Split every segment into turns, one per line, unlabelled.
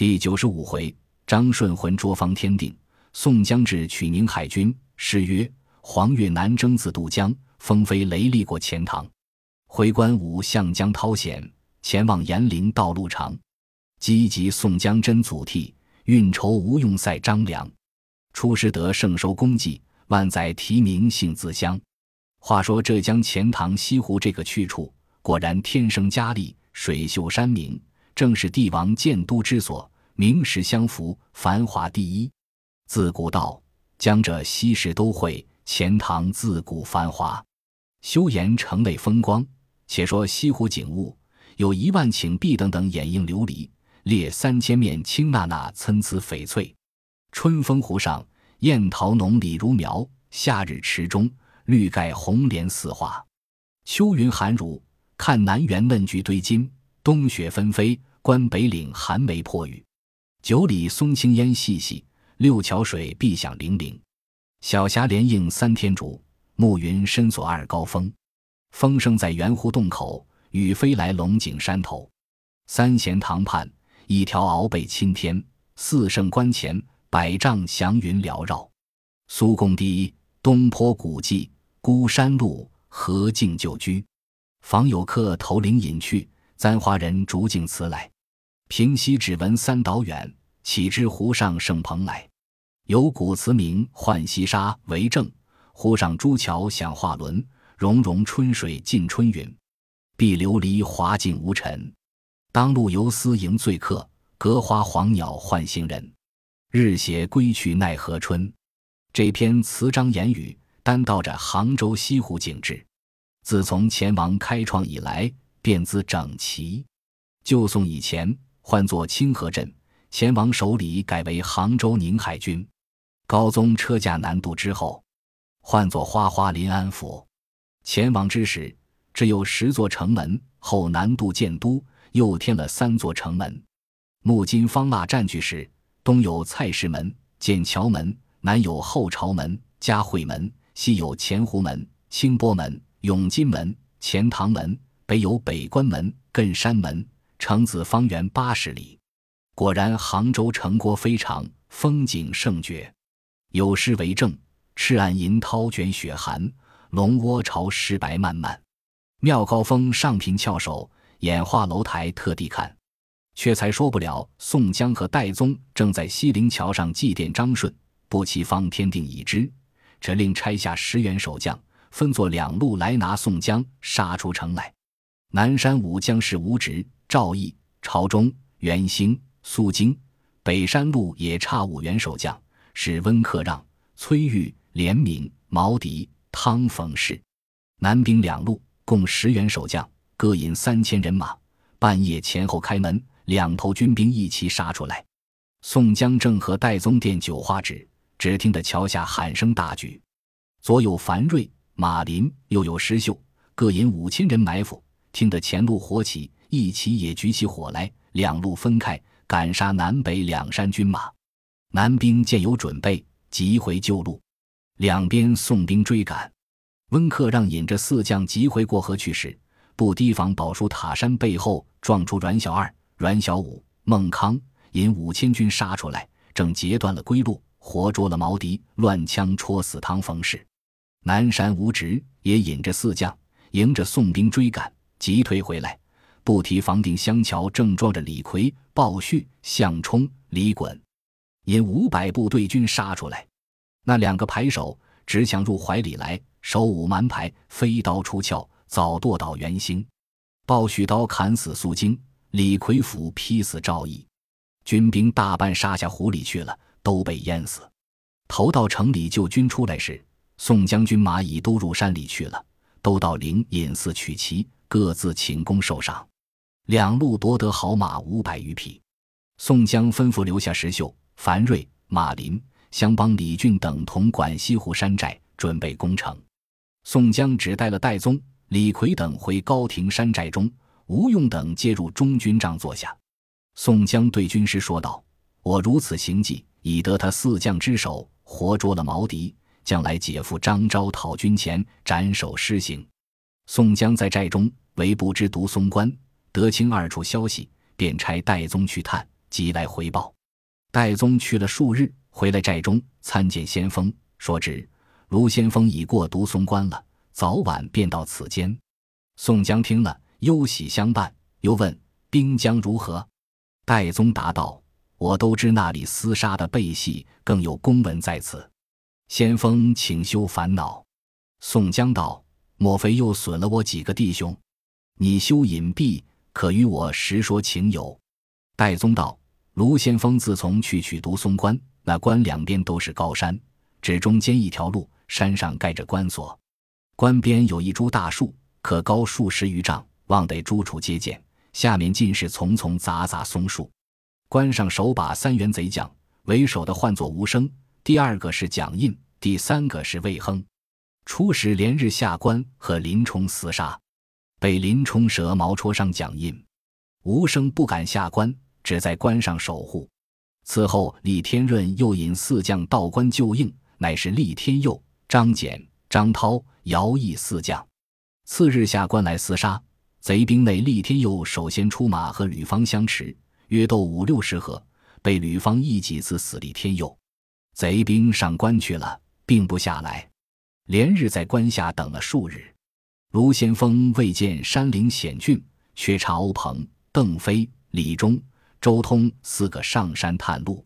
第九十五回，张顺浑捉方天定，宋江至取宁海军。诗曰：“黄月南征自渡江，风飞雷厉过钱塘。回关武向江涛险，前往严陵道路长。积极宋江真祖逖，运筹无用赛张良。出师得胜收功绩，万载提名幸自乡。”话说浙江钱塘西湖这个去处，果然天生佳丽，水秀山明。正是帝王建都之所，名实相符，繁华第一。自古道，江浙西市都会，钱塘自古繁华，修言城内风光。且说西湖景物，有一万顷碧等等掩映琉璃，列三千面青娜娜参差翡翠。春风湖上，燕桃浓李如苗；夏日池中，绿盖红莲似画。秋云寒如，看南园嫩菊堆金。冬雪纷飞，观北岭寒梅破雨。九里松青烟细细，六桥水碧响泠泠。小霞连映三天竹，暮云深锁二高峰。风声在圆湖洞口，雨飞来龙井山头。三贤堂畔，一条鳌背青天；四圣关前，百丈祥云缭绕。苏公堤，东坡古迹，孤山路，何径旧居。访有客投林隐去。簪花人竹径辞来，平西只闻三岛远，岂知湖上圣蓬莱。有古词名《浣溪沙》为证：湖上朱桥响画轮，融融春水浸春云。碧琉璃华镜无尘，当路游丝迎醉客。隔花黄鸟唤行人，日斜归去奈何春。这篇词章言语，单道着杭州西湖景致。自从钱王开创以来。便资整齐。旧宋以前，唤作清河镇，钱王手里改为杭州宁海军。高宗车驾南渡之后，唤作花花临安府。钱王之时，只有十座城门，后南渡建都，又添了三座城门。木金方腊占据时，东有蔡氏门、剑桥门，南有后朝门、嘉惠门，西有钱湖门、清波门、永金门、钱塘门。北有北关门、艮山门，城子方圆八十里。果然，杭州城郭非常，风景胜绝。有诗为证：“赤岸银涛卷雪寒，龙窝潮湿白漫漫。妙高峰上凭翘首，眼化楼台特地看。”却才说不了。宋江和戴宗正在西泠桥上祭奠张顺，不期方天定已知，只令差下十员守将，分作两路来拿宋江，杀出城来。南山武将士吴直、赵毅、朝中、袁兴、苏京；北山路也差五员守将，是温克让、崔玉、连敏、毛迪、汤逢氏。南兵两路共十员守将，各引三千人马，半夜前后开门，两头军兵一齐杀出来。宋江正和戴宗殿酒花纸，只听得桥下喊声大举，左有樊瑞、马林，右有石秀，各引五千人埋伏。听得前路火起，一齐也举起火来，两路分开，赶杀南北两山军马。南兵见有准备，急回旧路。两边宋兵追赶，温克让引着四将急回过河去时，不提防宝树塔山背后撞出阮小二、阮小五、孟康，引五千军杀出来，正截断了归路，活捉了毛迪，乱枪戳死汤逢氏。南山吴直也引着四将，迎着宋兵追赶。急退回来，不提防定香桥正装着李逵、鲍旭、项冲、李衮，引五百部队军杀出来。那两个牌手直抢入怀里来，手舞蛮牌，飞刀出鞘，早剁倒袁兴。鲍旭刀砍死苏京，李逵斧劈死赵毅。军兵大半杀下湖里去了，都被淹死。投到城里救军出来时，宋将军马已都入山里去了，都到灵隐寺取旗。各自请功受赏，两路夺得好马五百余匹。宋江吩咐留下石秀、樊瑞、马林、相帮李俊等同管西湖山寨，准备攻城。宋江只带了戴宗、李逵等回高亭山寨中，吴用等接入中军帐坐下。宋江对军师说道：“我如此行计，已得他四将之首，活捉了毛敌，将来姐夫张昭讨军前，斩首施行。”宋江在寨中。为不知独松关得清二处消息，便差戴宗去探，即来回报。戴宗去了数日，回来寨中参见先锋，说知卢先锋已过独松关了，早晚便到此间。宋江听了，忧喜相伴，又问兵将如何。戴宗答道：“我都知那里厮杀的背戏，更有公文在此。先锋请休烦恼。”宋江道：“莫非又损了我几个弟兄？你休隐蔽，可与我实说情由。”戴宗道。卢先锋自从去取独松关，那关两边都是高山，只中间一条路，山上盖着关锁。关边有一株大树，可高数十余丈，望得诸处皆见。下面尽是丛丛杂杂松树。关上手把三员贼将，为首的唤作吴声，第二个是蒋印，第三个是魏亨。初时连日下关和林冲厮杀，被林冲蛇矛戳伤脚印，吴生不敢下关。只在关上守护。此后，李天润又引四将到关救应，乃是厉天佑、张俭、张涛、姚毅四将。次日下关来厮杀，贼兵内厉天佑首先出马和吕方相持，约斗五六十合，被吕方一戟刺死李天佑。贼兵上关去了，并不下来，连日在关下等了数日。卢先锋未见山岭险峻，却查欧鹏、邓飞、李忠。周通四个上山探路，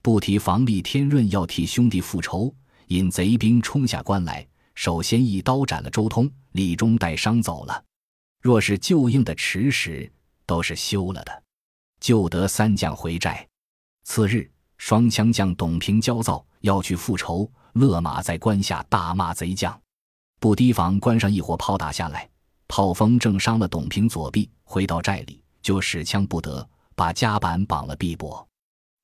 不提防厉天润要替兄弟复仇，引贼兵冲下关来，首先一刀斩了周通，李忠带伤走了。若是救应的迟时，都是休了的。救得三将回寨。次日，双枪将董平焦躁要去复仇，勒马在关下大骂贼将，不提防关上一伙炮打下来，炮锋正伤了董平左臂，回到寨里就使枪不得。把夹板绑了臂膊，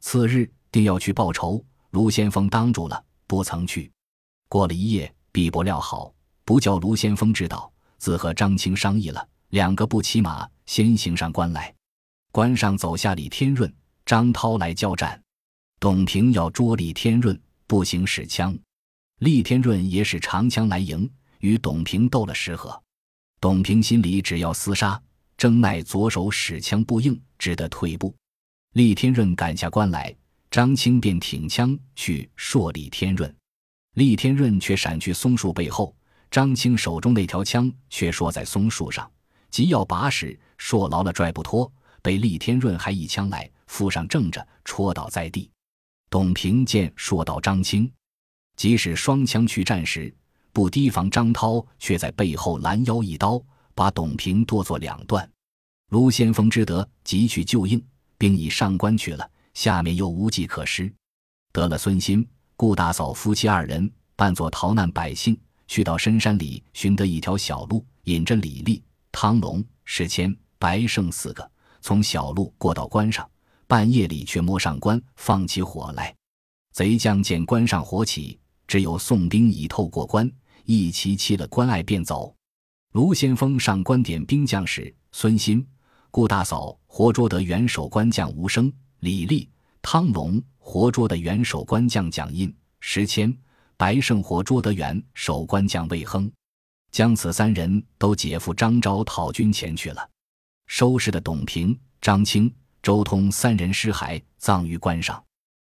次日定要去报仇，卢先锋当住了，不曾去。过了一夜，臂膊料好，不叫卢先锋知道，自和张青商议了，两个不骑马，先行上关来。关上走下李天润、张涛来交战，董平要捉李天润，不行使枪，李天润也使长枪来迎，与董平斗了十合。董平心里只要厮杀。正奈左手使枪不应，只得退步。厉天润赶下关来，张青便挺枪去槊李天润，厉天润却闪去松树背后，张青手中那条枪却槊在松树上，急要拔时，槊牢了拽不脱，被厉天润还一枪来附上正着，戳倒在地。董平见槊到张青，即使双枪去战时，不提防张涛却在背后拦腰一刀。把董平剁作两段，卢先锋知得，急去救应，并已上关去了。下面又无计可施，得了孙心、顾大嫂夫妻二人扮作逃难百姓，去到深山里寻得一条小路，引着李立、汤龙、石谦、白胜四个，从小路过到关上。半夜里却摸上关，放起火来。贼将见关上火起，只有宋兵已透过关，一齐弃了关隘，便走。卢先锋上关点兵将时，孙新、顾大嫂活捉得元首关将吴生、李立、汤龙活捉得元首关将蒋印、石谦、白胜活捉得元首关将魏亨，将此三人都解赴张昭讨军前去了。收拾的董平、张清、周通三人尸骸葬于关上。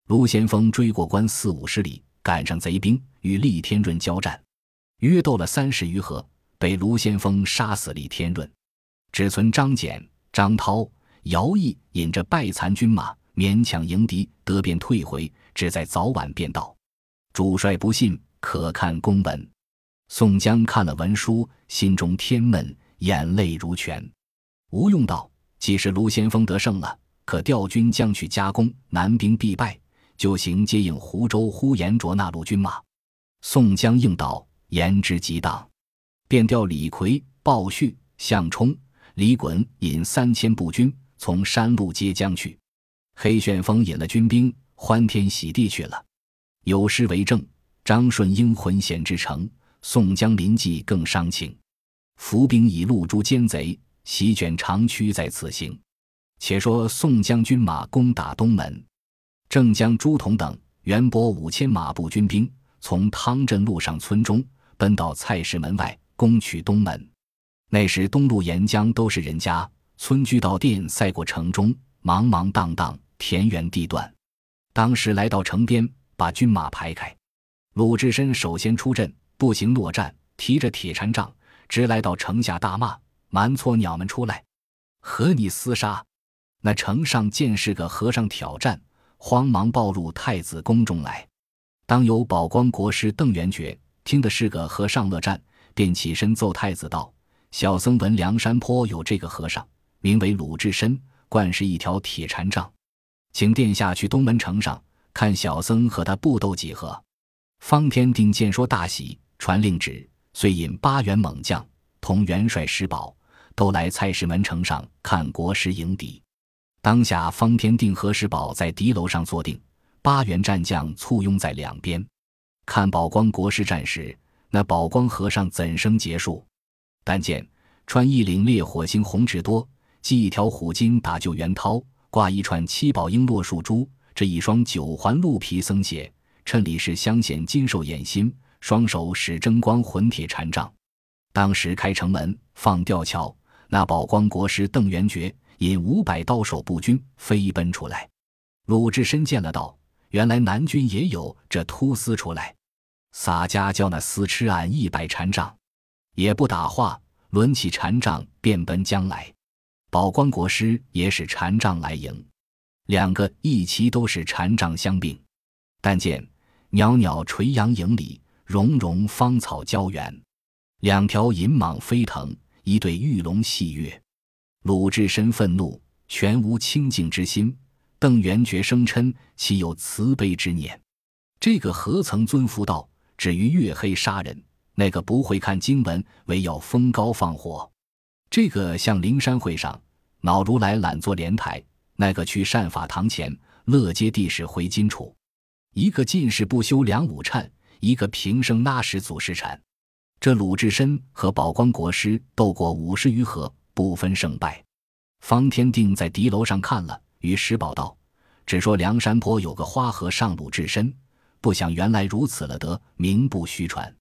卢先锋追过关四五十里，赶上贼兵，与厉天润交战，约斗了三十余合。被卢先锋杀死李天润，只存张简、张涛、姚毅引着败残军马勉强迎敌，得便退回，只在早晚便到。主帅不信，可看公文。宋江看了文书，心中天闷，眼泪如泉。吴用道：“既是卢先锋得胜了，可调军将去加攻，南兵必败，就行接应湖州呼延灼那路军马。”宋江应道：“言之极当。”便调李逵、鲍旭、项冲、李衮引三千步军从山路接将去。黑旋风引了军兵欢天喜地去了。有诗为证：张顺英魂险之城，宋江临济更伤情。伏兵已露诛奸贼，席卷长驱在此行。且说宋江军马攻打东门，正将朱仝等袁博五千马步军兵从汤镇路上村中奔到菜市门外。攻取东门，那时东路沿江都是人家，村居到店塞过城中，茫茫荡荡，田园地段。当时来到城边，把军马排开。鲁智深首先出阵，步行落战，提着铁禅杖，直来到城下，大骂：“蛮错鸟们出来，和你厮杀！”那城上见是个和尚挑战，慌忙报入太子宫中来。当有宝光国师邓元觉听的是个和尚乐战，便起身奏太子道：“小僧闻梁山坡有这个和尚，名为鲁智深，惯是一条铁禅杖，请殿下去东门城上看小僧和他布斗几合。”方天定见说大喜，传令旨，遂引八员猛将同元帅石宝都来蔡氏门城上看国师迎敌。当下，方天定和石宝在敌楼上坐定，八员战将簇拥在两边，看宝光国师战时，那宝光和尚怎生结束？但见穿一领烈火星红纸多，系一条虎筋打救元涛，挂一串七宝璎珞树珠，这一双九环鹿皮僧鞋，衬里是镶显金兽眼心，双手使争光混铁禅杖。当时开城门放吊桥，那宝光国师邓元觉。引五百刀手步军飞奔出来，鲁智深见了道：“原来南军也有这突厮出来，洒家叫那厮吃俺一百禅杖，也不打话，抡起禅杖便奔将来。宝光国师也使禅杖来迎，两个一齐都是禅杖相并。但见袅袅垂杨影里，融融芳草交远，两条银蟒飞腾，一对玉龙戏跃。”鲁智深愤怒，全无清净之心；邓元觉生嗔，岂有慈悲之念？这个何曾尊佛道？至于月黑杀人，那个不会看经文，唯要封高放火；这个向灵山会上恼如来懒坐莲台，那个去善法堂前乐接地势回金杵。一个进士不修梁武忏，一个平生拉屎祖师禅。这鲁智深和宝光国师斗过五十余合。不分胜败，方天定在敌楼上看了，与石宝道：“只说梁山坡有个花和尚鲁智深，不想原来如此了得，名不虚传。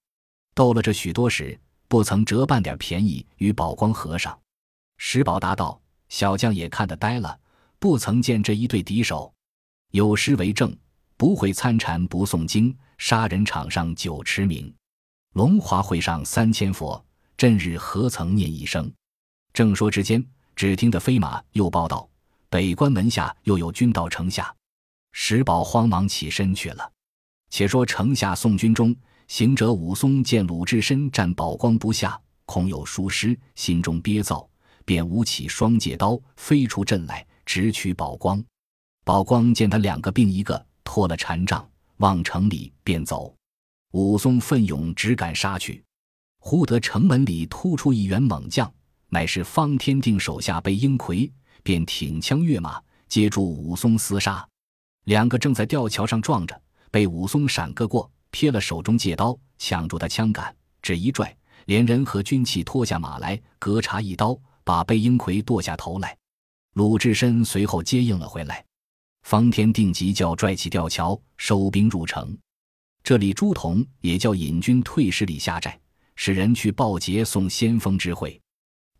斗了这许多时，不曾折半点便宜与宝光和尚。”石宝答道：“小将也看得呆了，不曾见这一对敌手。有诗为证：不会参禅不诵经，杀人场上久驰名。龙华会上三千佛，阵日何曾念一声？”正说之间，只听得飞马又报道：北关门下又有军到城下。石宝慌忙起身去了。且说城下宋军中，行者武松见鲁智深战宝光不下，恐有疏失，心中憋躁，便舞起双戒刀，飞出阵来，直取宝光。宝光见他两个并一个，脱了禅杖，往城里便走。武松奋勇直赶杀去，忽得城门里突出一员猛将。乃是方天定手下背英魁，便挺枪跃马，接住武松厮杀。两个正在吊桥上撞着，被武松闪个过，撇了手中戒刀，抢住他枪杆，只一拽，连人和军器拖下马来，隔插一刀，把背英奎剁下头来。鲁智深随后接应了回来。方天定急叫拽起吊桥，收兵入城。这里朱仝也叫引军退十里下寨，使人去报捷送先锋之会。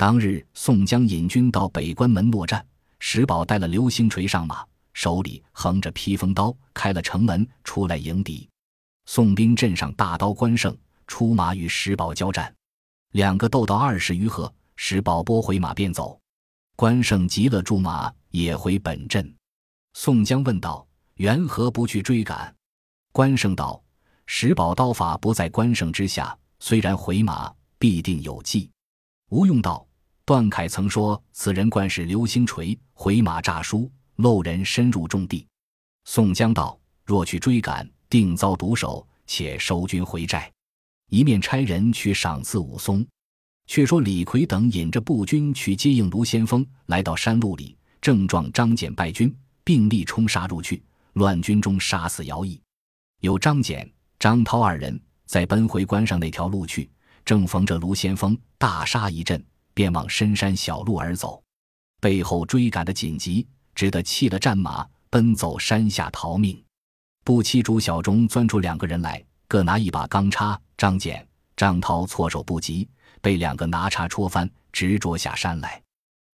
当日，宋江引军到北关门落战，石宝带了流星锤上马，手里横着披风刀，开了城门出来迎敌。宋兵阵上大刀关胜出马与石宝交战，两个斗到二十余合，石宝拨回马便走。关胜急了，驻马也回本阵。宋江问道：“缘何不去追赶？”关胜道：“石宝刀法不在关胜之下，虽然回马，必定有计。”吴用道。段凯曾说：“此人惯使流星锤回马诈输，漏人深入重地。”宋江道：“若去追赶，定遭毒手，且收军回寨。”一面差人去赏赐武松。却说李逵等引着步军去接应卢先锋，来到山路里，正撞张简败军，并力冲杀入去，乱军中杀死姚毅。有张简、张涛二人在奔回关上那条路去，正逢着卢先锋大杀一阵。便往深山小路而走，背后追赶的紧急，只得弃了战马，奔走山下逃命。不期竹小中钻出两个人来，各拿一把钢叉。张简、张涛措手不及，被两个拿叉戳翻，直着下山来。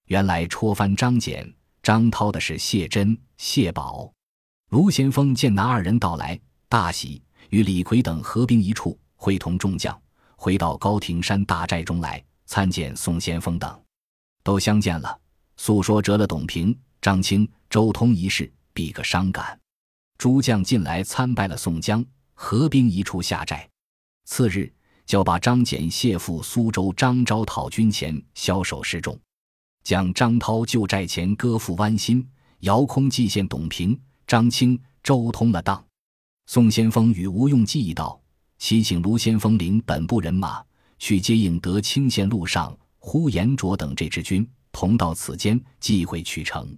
原来戳翻张简、张涛的是谢珍、谢宝。卢先锋见拿二人到来，大喜，与李逵等合兵一处，会同众将回到高亭山大寨中来参见宋先锋等，都相见了，诉说折了董平、张清、周通一事，比个伤感。诸将进来参拜了宋江，合兵一处下寨。次日，就把张简谢赴苏州张昭讨军前，枭首示众，将张涛就寨前割腹剜心，遥空祭献董平。张清、周通了当，宋先锋与吴用计议道：“齐请卢先锋领本部人马去接应德清县路上呼延灼等这支军，同到此间即会取城。”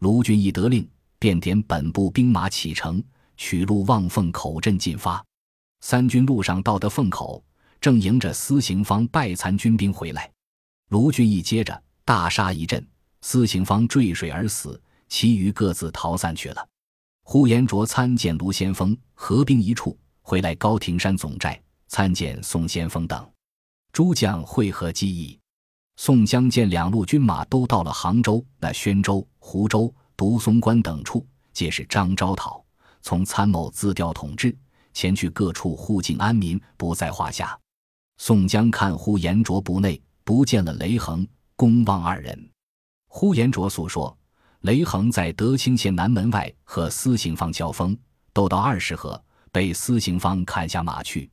卢俊义得令，便点本部兵马启程，取路望凤口镇进发。三军路上到得凤口，正迎着司行方败残军兵回来。卢俊义接着大杀一阵，司行方坠水而死，其余各自逃散去了。呼延灼参见卢先锋，合兵一处，回来高亭山总寨参见宋先锋等诸将会合计议。宋江见两路军马都到了杭州、那宣州、湖州、独松关等处，皆是张昭讨，从参谋自调统治，前去各处护境安民，不在话下。宋江看呼延灼不内不见了雷横、公望二人，呼延灼诉说。雷横在德清县南门外和司行方交锋，斗到二十合，被司行方砍下马去。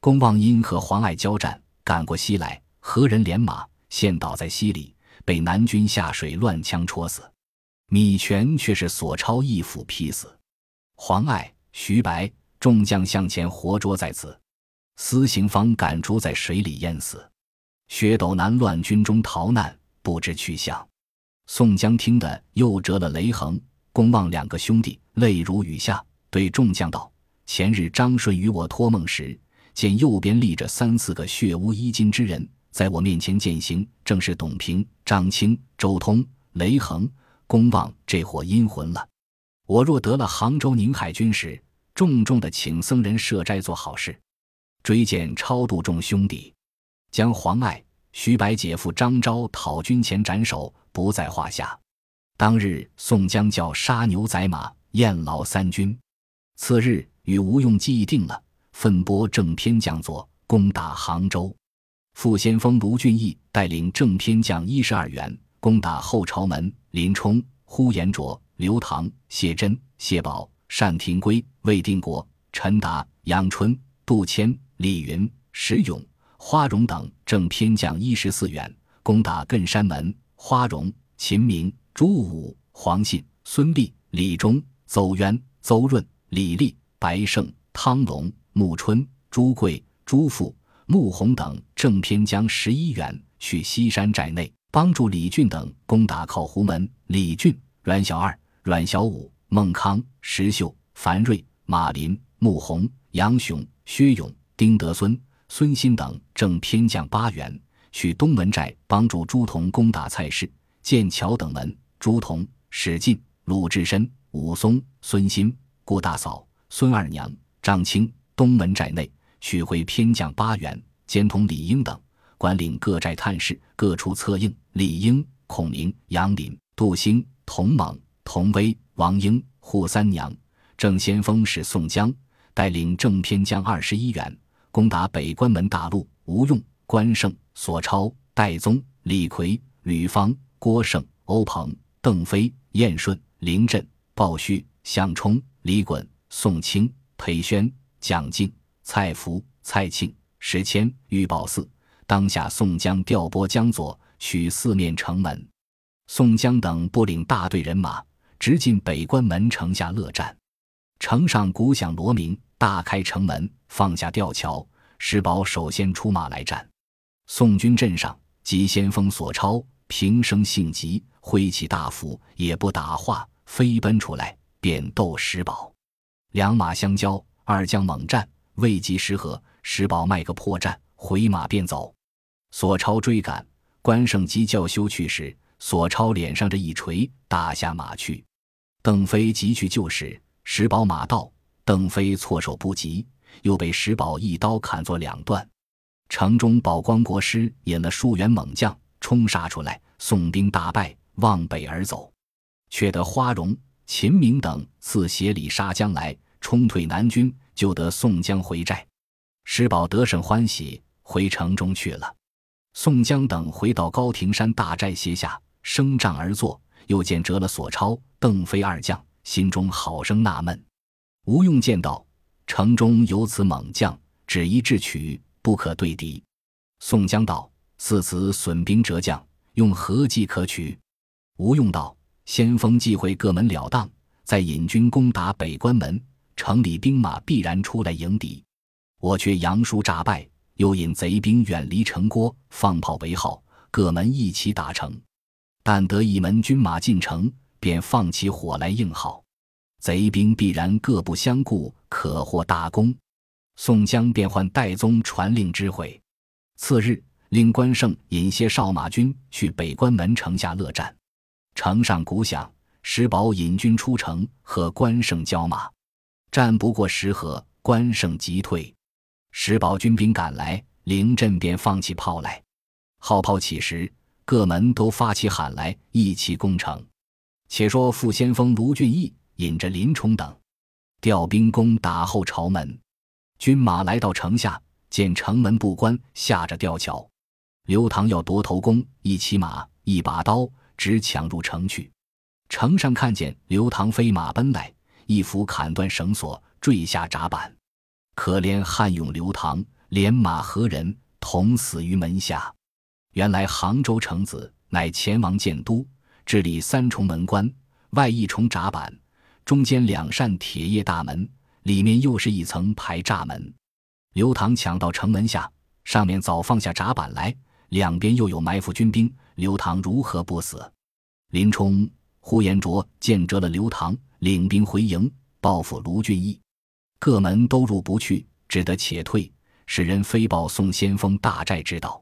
公望因和黄爱交战，赶过西来，何人连马陷倒在溪里，被南军下水乱枪戳死。米全却是索超一斧劈死。黄爱、徐白众将向前活捉在此，司行方赶逐在水里淹死。薛斗南乱军中逃难，不知去向。宋江听得，又折了雷横、公望两个兄弟，泪如雨下，对众将道：“前日张顺与我托梦时，见右边立着三四个血污衣襟之人，在我面前践行，正是董平、张清、周通、雷横、公望这伙阴魂了。我若得了杭州宁海军时，重重的请僧人设斋做好事，追荐超度众兄弟，将黄爱、徐白姐夫张昭讨军前斩首。”不在话下。当日，宋江叫杀牛宰马，宴劳三军。次日，与吴用计议定了，分拨正偏将佐攻打杭州。副先锋卢俊义带领正偏将一十二员攻打后朝门。林冲、呼延灼、刘唐、谢珍、谢宝、单廷圭、魏定国、陈达、杨春、杜迁、李云、石勇、花荣等正偏将一十四员攻打艮山门。花荣、秦明、朱武、黄信、孙立、李忠、邹渊、邹润、李立、白胜、汤龙、穆春、朱贵、朱富、穆弘等正偏将十一员去西山寨内帮助李俊等攻打靠湖门。李俊、阮小二、阮小五、孟康、石秀、樊瑞、马林、穆弘、杨雄、薛勇、丁德孙、孙新等正偏将八员。去东门寨帮助朱仝攻打蔡氏、剑桥等门。朱仝、史进、鲁智深、武松、孙新、顾大嫂、孙二娘、张青东门寨内取回偏将八员，兼同李应等管领各寨探视，各处策应。李应、孔明、杨林、杜兴、童猛、童威、王英、扈三娘，正先锋是宋江，带领正偏将二十一员攻打北关门大路。吴用、关胜。索超、戴宗、李逵、吕方、郭盛、欧鹏、邓飞、燕顺、林震、鲍旭、项冲、李衮、宋清、裴宣、蒋敬、蔡福、蔡庆、石谦、玉宝四。当下宋江调拨江左，取四面城门。宋江等不领大队人马，直进北关门城下勒战。城上鼓响锣鸣，大开城门，放下吊桥。石宝首先出马来战。宋军阵上，急先锋索超平生性急，挥起大斧也不打话，飞奔出来便斗石宝。两马相交，二将猛战，未及时合，石宝卖个破绽，回马便走。索超追赶，关胜急叫休去时，索超脸上这一锤，打下马去。邓飞急去救时，石宝马到，邓飞措手不及，又被石宝一刀砍作两段。城中宝光国师引了数员猛将冲杀出来，宋兵大败，往北而走。却得花荣、秦明等自协里杀将来，冲退南军，就得宋江回寨。石宝得胜欢喜，回城中去了。宋江等回到高亭山大寨歇下，升帐而坐，又见折了索超、邓飞二将，心中好生纳闷。吴用见道：“城中有此猛将，只一智取，不可对敌。”宋江道：“似此损兵折将，用何计可取？”吴用道：“先锋忌会各门了当，再引军攻打北关门，城里兵马必然出来迎敌。我却杨叔诈败。”又引贼兵远离城郭，放炮为号，各门一起打城。但得一门军马进城，便放起火来应号。贼兵必然各不相顾，可获大功。宋江便唤戴宗传令知会。次日，令关胜引些少马军去北关门城下勒战。城上鼓响，石宝引军出城和关胜交马，战不过十合，关胜即退。石宝军兵赶来，临阵便放起炮来。号炮起时，各门都发起喊来，一起攻城。且说副先锋卢俊义引着林冲等，调兵攻打后朝门。军马来到城下，见城门不关，下着吊桥。刘唐要夺头功，一骑马，一把刀，直抢入城去。城上看见刘唐飞马奔来，一斧砍断绳索，坠下闸板。可怜汉勇刘唐连马和人同死于门下。原来杭州城子乃前王建都，治理三重门关，外一重闸板，中间两扇铁叶大门，里面又是一层排栅门。刘唐抢到城门下，上面早放下闸板来，两边又有埋伏军兵，刘唐如何不死？林冲、呼延灼见折了刘唐，领兵回营报复卢俊义。各门都入不去，只得且退。使人飞报宋先锋大寨知道。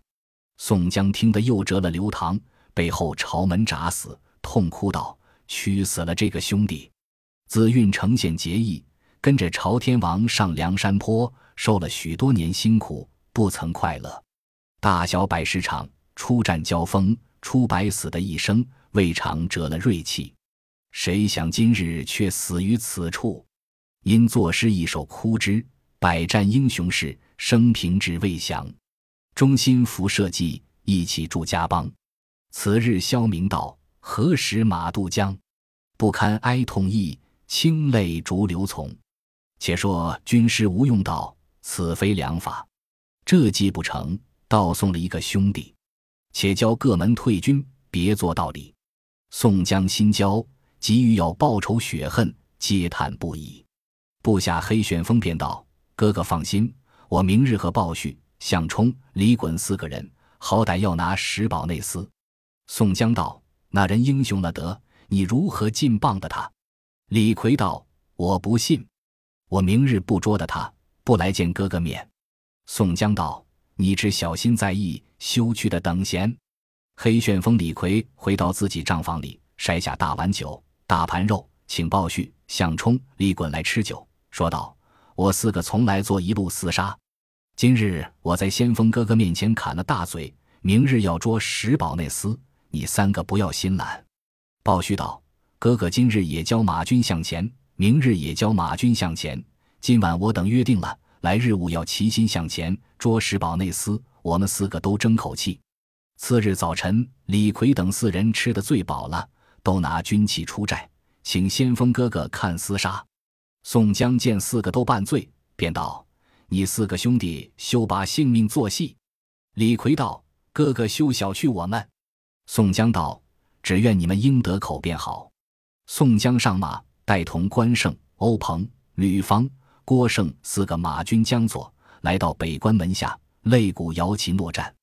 宋江听得又折了刘唐，背后朝门铡死，痛哭道：“屈死了这个兄弟！自郓城县结义，跟着朝天王上梁山坡，受了许多年辛苦，不曾快乐。大小百十场出战交锋，出百死的一生，未尝折了锐气。谁想今日却死于此处。”因作诗一首哭之，百战英雄事，生平志未详。忠心服社稷，义气助家邦。此日萧明道，何时马渡江？不堪哀痛意，清泪逐流从。且说军师吴用道：“此非良法，这计不成，倒送了一个兄弟。且教各门退军，别做道理。”宋江心焦，急于要报仇雪恨，嗟叹不已。部下黑旋风便道：“哥哥放心，我明日和鲍旭、项冲、李衮四个人，好歹要拿石宝内司。”宋江道：“那人英雄了得，你如何进棒的他？”李逵道：“我不信，我明日不捉的他，不来见哥哥面。”宋江道：“你只小心在意，休去的等闲。”黑旋风李逵回到自己帐房里，筛下大碗酒、大盘肉，请鲍旭、项冲、李衮来吃酒。说道：“我四个从来做一路厮杀，今日我在先锋哥哥面前砍了大嘴，明日要捉石宝内司，你三个不要心懒。”鲍旭道：“哥哥今日也教马军向前，明日也教马军向前。今晚我等约定了，来日午要齐心向前捉石宝内司。我们四个都争口气。次日早晨，李逵等四人吃得最饱了，都拿军器出寨，请先锋哥哥看厮杀。”宋江见四个都半醉，便道：“你四个兄弟休把性命作戏。”李逵道：“哥哥休小觑我们。”宋江道：“只愿你们应得口便好。”宋江上马，带同关胜、欧鹏、吕方、郭盛四个马军将佐，来到北关门下，擂鼓摇旗搦战。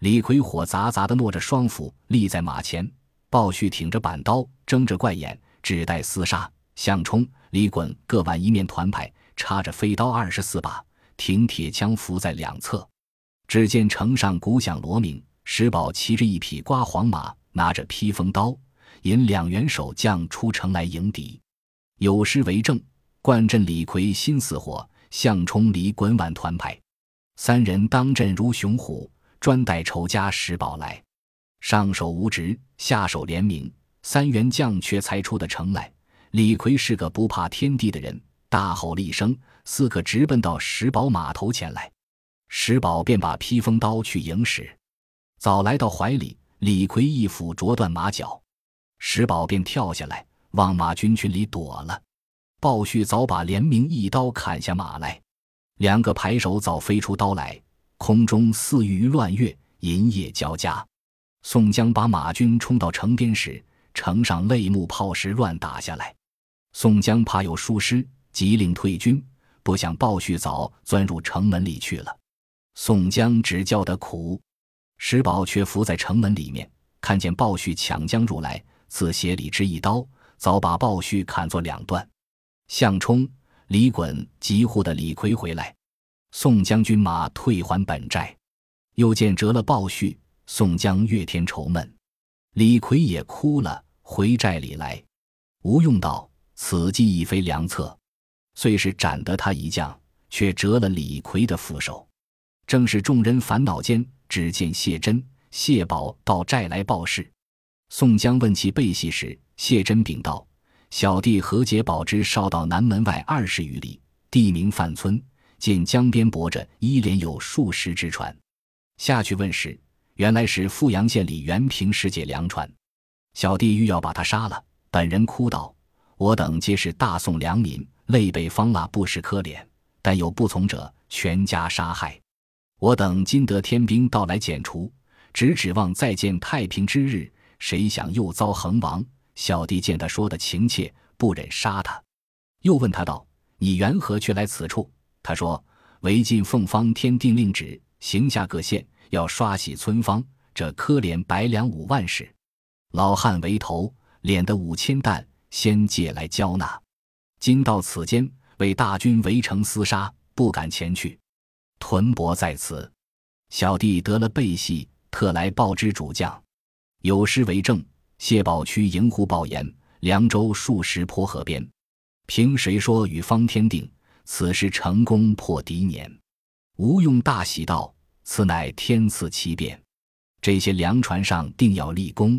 李逵火杂杂的搦着双斧立在马前，鲍旭挺着板刀，睁着怪眼，只待厮杀。项冲、李衮各挽一面团牌，插着飞刀二十四把，挺铁枪伏在两侧。只见城上鼓响锣鸣，石宝骑着一匹刮黄马，拿着披风刀，引两员守将出城来迎敌。有诗为证：“冠阵李逵心似火，项冲、李衮挽团牌，三人当阵如雄虎，专待仇家石宝来。上手无职，下手廉明，三员将却才出的城来。”李逵是个不怕天地的人，大吼了一声，四个直奔到石宝码头前来。石宝便把披风刀去迎时，早来到怀里，李逵一斧啄断马脚，石宝便跳下来，往马军群里躲了。鲍旭早把连明一刀砍下马来，两个排手早飞出刀来，空中似鱼乱跃，银叶交加。宋江把马军冲到城边时，城上泪目炮石乱打下来。宋江怕有疏失，急令退军，不想鲍旭早钻入城门里去了。宋江只叫得苦，石宝却伏在城门里面，看见鲍旭抢将入来，自斜里之一刀，早把鲍旭砍作两段。项冲、李衮急呼的李逵回来，宋将军马退还本寨，又见折了鲍旭，宋江越添愁闷，李逵也哭了，回寨里来。吴用道：“此计已非良策，虽是斩得他一将，却折了李逵的副手。”正是众人烦恼间，只见谢珍、谢宝到寨来报事。宋江问其背细时，谢珍禀道：“小弟何解宝之少到南门外二十余里，地名范村，见江边泊着一连有数十只船。下去问时，原来是富阳县里袁平世界粮船。小弟欲要把他杀了。本人哭道：我等皆是大宋良民，累被方腊不识可怜，但有不从者，全家杀害。”我等今得天兵到来剪除，只指望再见太平之日，谁想又遭横亡。小弟见他说的情切，不忍杀他，又问他道：“你缘何却来此处？”他说：“为晋奉方天定令旨，行下各县要刷洗村坊，这科敛百两五万石，老汉为头，敛得五千担，先借来交纳。今到此间，为大军围城厮杀，不敢前去。”屯泊在此，小弟得了背细，特来报之主将。有诗为证：谢宝区营户报言，凉州数十坡河边。凭谁说与方天定？此事成功破敌年。吴用大喜道：“此乃天赐奇变，这些粮船上定要立功。”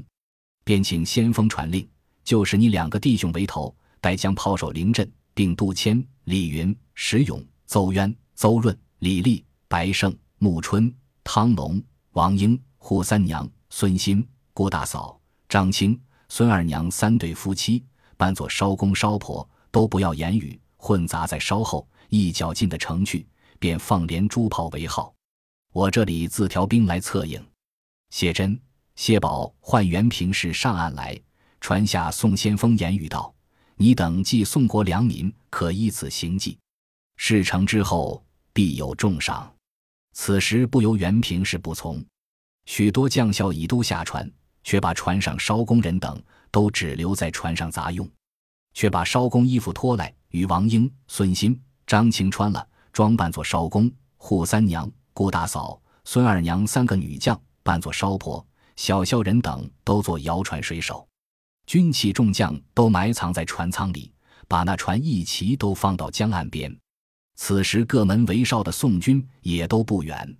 便请先锋传令，就是你两个弟兄为头，带将炮手临阵，并杜迁、李云、石勇、邹渊、邹润。李立、白胜、穆春、汤龙、王英、扈三娘、孙新、郭大嫂、张青、孙二娘三对夫妻，扮作烧公烧婆，都不要言语，混杂在稍后，一脚进的城去，便放连珠炮为号。我这里自调兵来策应。谢珍、谢宝唤袁平氏上岸来，传下宋先锋言语道：“你等既宋国良民，可依此行计。事成之后。”必有重赏。此时不由袁平氏不从，许多将校已都下船，却把船上烧工人等都只留在船上杂用，却把烧工衣服脱来与王英、孙欣、张青穿了，装扮作烧工；扈三娘、顾大嫂、孙二娘三个女将扮作烧婆，小校人等都做摇船水手，军器众将都埋藏在船舱里，把那船一齐都放到江岸边。此时各门为哨的宋军也都不远，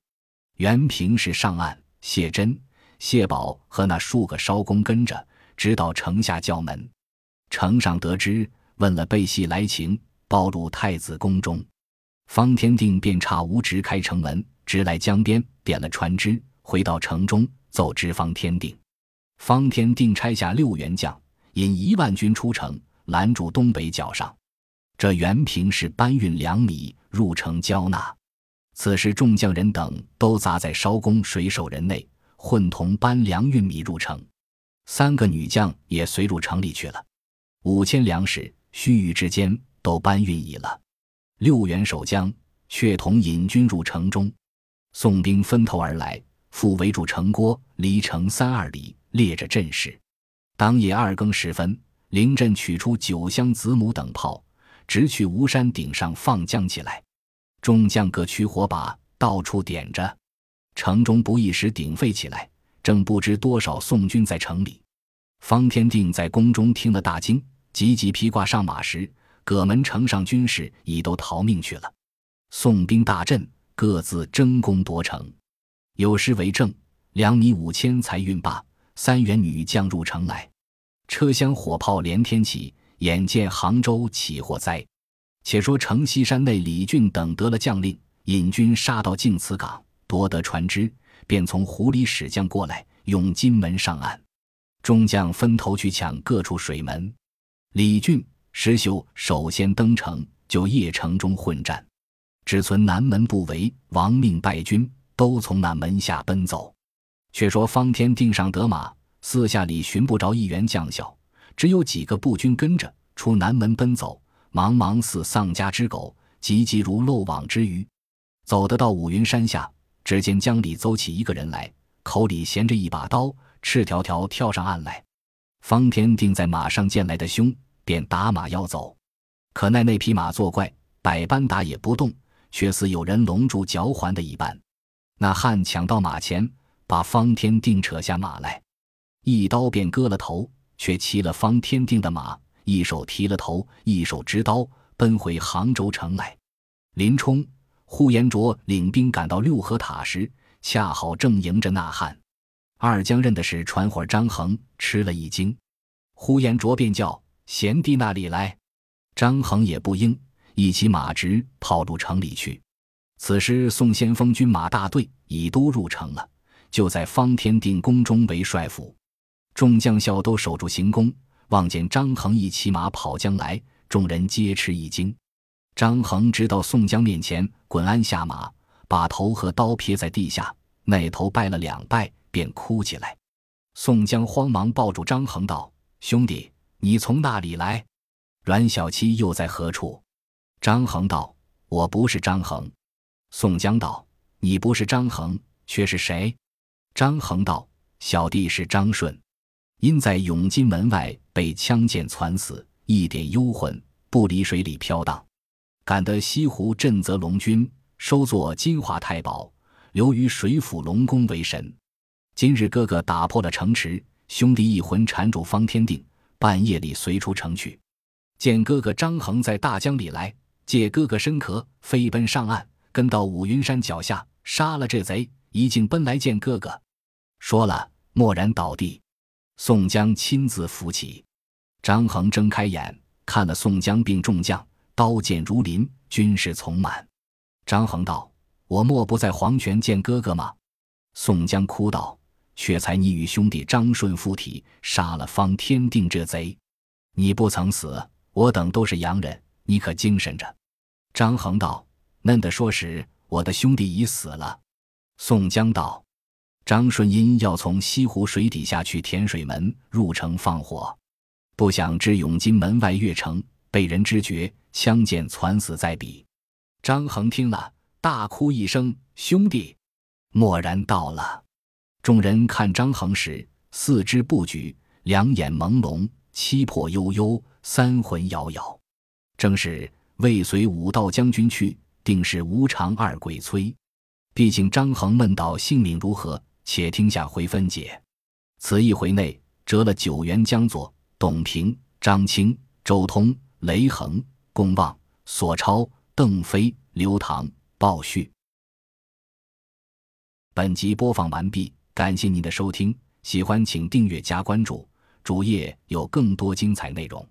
袁平是上岸，谢珍、谢宝和那数个艄公跟着，直到城下叫门。城上得知，问了背细来情，报入太子宫中。方天定便差吴直开城门，直来江边，点了船只，回到城中，奏知方天定。方天定差下六员将，引一万军出城，拦住东北角上。这袁平是搬运粮米入城交纳，此时众将人等都杂在艄公水手人内，混同搬粮运米入城。三个女将也随入城里去了。五千粮食须臾之间都搬运已了。六员守将却同引军入城中，宋兵分头而来，复围住城郭，离城三二里，列着阵势。当夜二更时分，临阵取出九香子母等炮。直去吴山顶上放将起来，众将各取火把，到处点着。城中不一时鼎沸起来，正不知多少宋军在城里。方天定在宫中听了大惊，急急披挂上马时，葛门城上军士已都逃命去了。宋兵大振，各自争功夺城。有诗为证：两米五千才运罢，三员女将入城来。车厢火炮连天起，眼见杭州起火灾。且说城西山内李俊等得了将令，引军杀到净慈港，夺得船只，便从湖里使将过来，涌金门上岸。众将分头去抢各处水门。李俊、石秀首先登城，就邺城中混战，只存南门不为，亡命败军，都从那门下奔走。却说方天定上得马，四下里寻不着一员将校，只有几个步军跟着出南门奔走。茫茫似丧家之狗，急急如漏网之鱼。走得到五云山下，只见江里走起一个人来，口里衔着一把刀，赤条条跳上岸来。方天定在马上见来的凶，便打马要走。可奈那匹马作怪，百般打也不动，却似有人笼住脚环的一般。那汉抢到马前，把方天定扯下马来，一刀便割了头，却骑了方天定的马。一手提了头，一手执刀，奔回杭州城来。林冲、呼延灼领兵赶到六合塔时，恰好正迎着那汉。二将认的是传伙张衡，吃了一惊。呼延灼便叫贤弟那里来。张衡也不应，一骑马直跑入城里去。此时宋先锋军马大队已都入城了，就在方天定宫中为帅府，众将校都守住行宫。望见张衡一骑马跑将来，众人皆吃一惊。张衡直到宋江面前，滚鞍下马，把头和刀撇在地下，那头拜了两拜，便哭起来。宋江慌忙抱住张衡道：“兄弟，你从那里来？阮小七又在何处？”张衡道：“我不是张衡。”宋江道：“你不是张衡，却是谁？”张衡道：“小弟是张顺。”因在永金门外被枪箭攒死，一点幽魂不离水里飘荡，赶得西湖镇泽龙君收作金华太保，留于水府龙宫为神。今日哥哥打破了城池，兄弟一魂缠住方天定，半夜里随出城去，见哥哥张衡在大江里来，借哥哥身壳飞奔上岸，跟到五云山脚下杀了这贼，一径奔来见哥哥，说了蓦然倒地。宋江亲自扶起，张衡睁开眼，看了宋江并众将，刀剑如林，军士从满。张衡道：“我莫不在黄泉见哥哥吗？”宋江哭道：“却才你与兄弟张顺附体，杀了方天定这贼，你不曾死，我等都是洋人，你可精神着。”张衡道：“嫩的说时，我的兄弟已死了。”宋江道。张顺因要从西湖水底下去填水门入城放火，不想至永金门外越城，被人知觉，枪剑攒死在彼。张衡听了，大哭一声：“兄弟！”蓦然到了。众人看张衡时，四肢不举，两眼朦胧，七魄悠悠，三魂杳杳，正是未随武道将军去，定是无常二鬼催。毕竟张衡问道：“性命如何？”且听下回分解。此一回内折了九员将佐：董平、张清、周通、雷横、龚望、索超、邓飞、刘唐、鲍旭。本集播放完毕，感谢您的收听，喜欢请订阅加关注，主页有更多精彩内容。